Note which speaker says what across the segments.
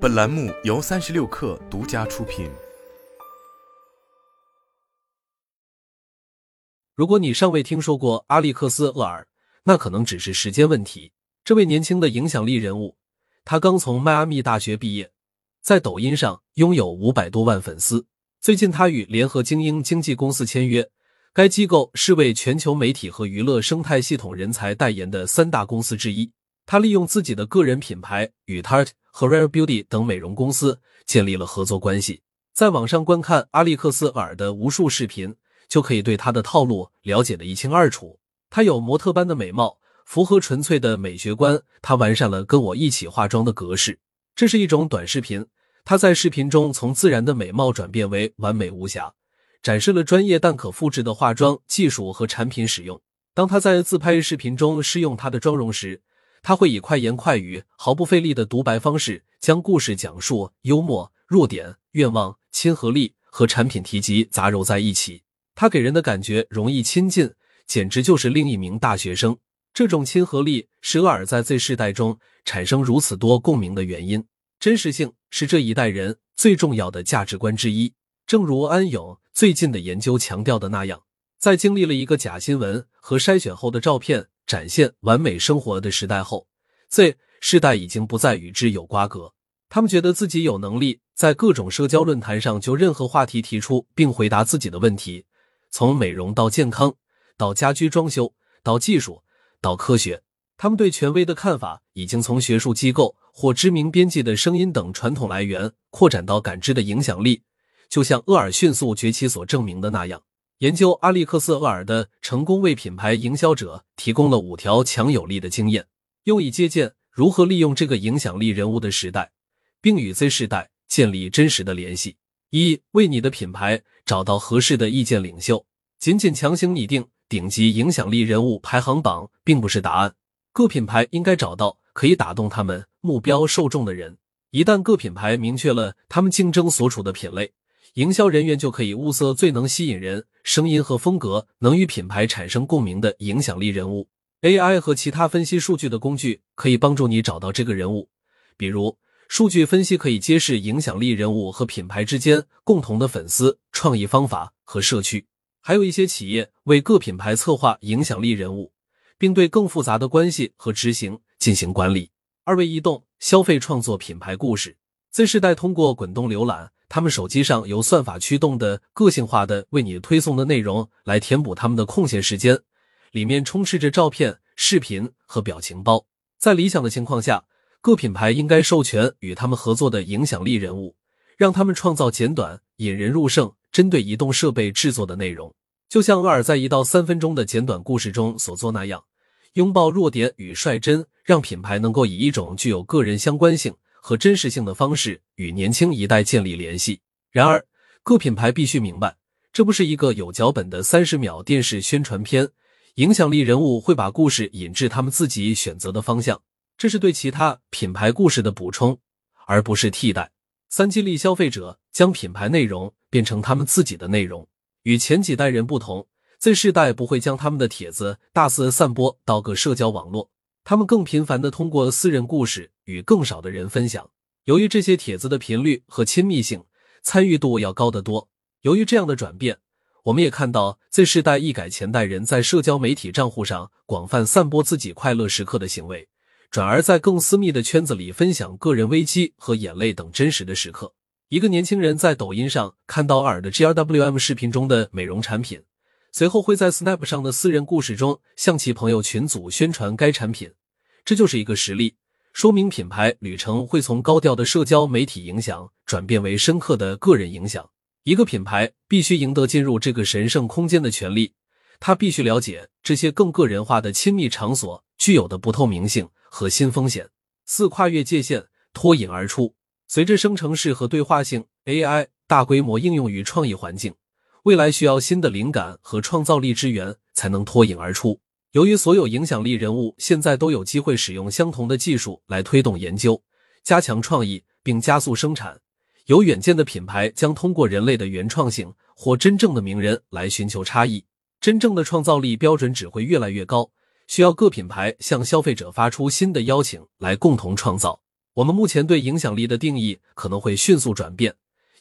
Speaker 1: 本栏目由三十六氪独家出品。
Speaker 2: 如果你尚未听说过阿历克斯·厄尔，那可能只是时间问题。这位年轻的影响力人物，他刚从迈阿密大学毕业，在抖音上拥有五百多万粉丝。最近，他与联合精英经纪公司签约，该机构是为全球媒体和娱乐生态系统人才代言的三大公司之一。他利用自己的个人品牌与 Tarte 和 Rare Beauty 等美容公司建立了合作关系。在网上观看阿历克斯·尔的无数视频。就可以对他的套路了解的一清二楚。他有模特般的美貌，符合纯粹的美学观。他完善了跟我一起化妆的格式。这是一种短视频。他在视频中从自然的美貌转变为完美无瑕，展示了专业但可复制的化妆技术和产品使用。当他在自拍视频中试用他的妆容时，他会以快言快语、毫不费力的独白方式将故事讲述、幽默、弱点、愿望、亲和力和产品提及杂糅在一起。他给人的感觉容易亲近，简直就是另一名大学生。这种亲和力是厄尔在 Z 世代中产生如此多共鸣的原因。真实性是这一代人最重要的价值观之一。正如安永最近的研究强调的那样，在经历了一个假新闻和筛选后的照片展现完美生活的时代后，Z 世代已经不再与之有瓜葛。他们觉得自己有能力在各种社交论坛上就任何话题提出并回答自己的问题。从美容到健康，到家居装修，到技术，到科学，他们对权威的看法已经从学术机构或知名编辑的声音等传统来源扩展到感知的影响力。就像厄尔迅速崛起所证明的那样，研究阿利克斯·厄尔的成功为品牌营销者提供了五条强有力的经验，用以借鉴如何利用这个影响力人物的时代，并与 Z 世代建立真实的联系。一为你的品牌找到合适的意见领袖，仅仅强行拟定顶级影响力人物排行榜并不是答案。各品牌应该找到可以打动他们目标受众的人。一旦各品牌明确了他们竞争所处的品类，营销人员就可以物色最能吸引人、声音和风格能与品牌产生共鸣的影响力人物。AI 和其他分析数据的工具可以帮助你找到这个人物，比如。数据分析可以揭示影响力人物和品牌之间共同的粉丝、创意方法和社区。还有一些企业为各品牌策划影响力人物，并对更复杂的关系和执行进行管理。二位移动消费创作品牌故事，Z 世代通过滚动浏览，他们手机上由算法驱动的个性化的为你推送的内容来填补他们的空闲时间，里面充斥着照片、视频和表情包。在理想的情况下。各品牌应该授权与他们合作的影响力人物，让他们创造简短、引人入胜、针对移动设备制作的内容，就像厄尔在一到三分钟的简短故事中所做那样，拥抱弱点与率真，让品牌能够以一种具有个人相关性和真实性的方式与年轻一代建立联系。然而，各品牌必须明白，这不是一个有脚本的三十秒电视宣传片，影响力人物会把故事引至他们自己选择的方向。这是对其他品牌故事的补充，而不是替代。三激励消费者将品牌内容变成他们自己的内容。与前几代人不同，Z 世代不会将他们的帖子大肆散播到各社交网络，他们更频繁的通过私人故事与更少的人分享。由于这些帖子的频率和亲密性、参与度要高得多。由于这样的转变，我们也看到 Z 世代一改前代人在社交媒体账户上广泛散播自己快乐时刻的行为。转而在更私密的圈子里分享个人危机和眼泪等真实的时刻。一个年轻人在抖音上看到尔的 G R W M 视频中的美容产品，随后会在 Snap 上的私人故事中向其朋友群组宣传该产品。这就是一个实例，说明品牌旅程会从高调的社交媒体影响转变为深刻的个人影响。一个品牌必须赢得进入这个神圣空间的权利，他必须了解这些更个人化的亲密场所具有的不透明性。和新风险，四跨越界限，脱颖而出。随着生成式和对话性 AI 大规模应用于创意环境，未来需要新的灵感和创造力支援才能脱颖而出。由于所有影响力人物现在都有机会使用相同的技术来推动研究、加强创意并加速生产，有远见的品牌将通过人类的原创性或真正的名人来寻求差异。真正的创造力标准只会越来越高。需要各品牌向消费者发出新的邀请，来共同创造。我们目前对影响力的定义可能会迅速转变，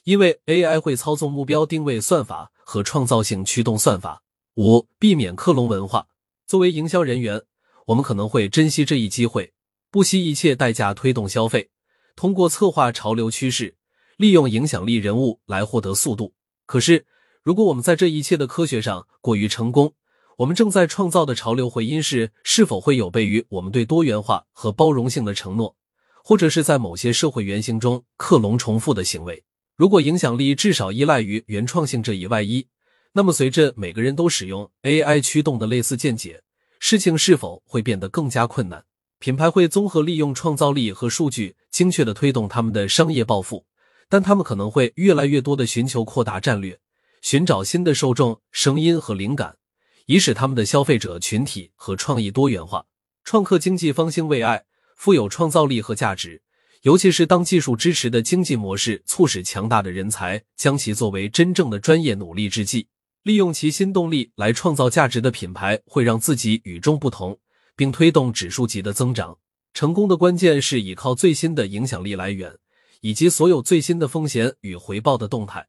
Speaker 2: 因为 AI 会操纵目标定位算法和创造性驱动算法。五、避免克隆文化。作为营销人员，我们可能会珍惜这一机会，不惜一切代价推动消费，通过策划潮流趋势，利用影响力人物来获得速度。可是，如果我们在这一切的科学上过于成功，我们正在创造的潮流回音是是否会有悖于我们对多元化和包容性的承诺？或者是在某些社会原型中克隆重复的行为。如果影响力至少依赖于原创性这一外衣，那么随着每个人都使用 AI 驱动的类似见解，事情是否会变得更加困难？品牌会综合利用创造力和数据，精确的推动他们的商业抱负，但他们可能会越来越多的寻求扩大战略，寻找新的受众、声音和灵感，以使他们的消费者群体和创意多元化。创客经济方兴未艾。富有创造力和价值，尤其是当技术支持的经济模式促使强大的人才将其作为真正的专业努力之际，利用其新动力来创造价值的品牌会让自己与众不同，并推动指数级的增长。成功的关键是依靠最新的影响力来源，以及所有最新的风险与回报的动态。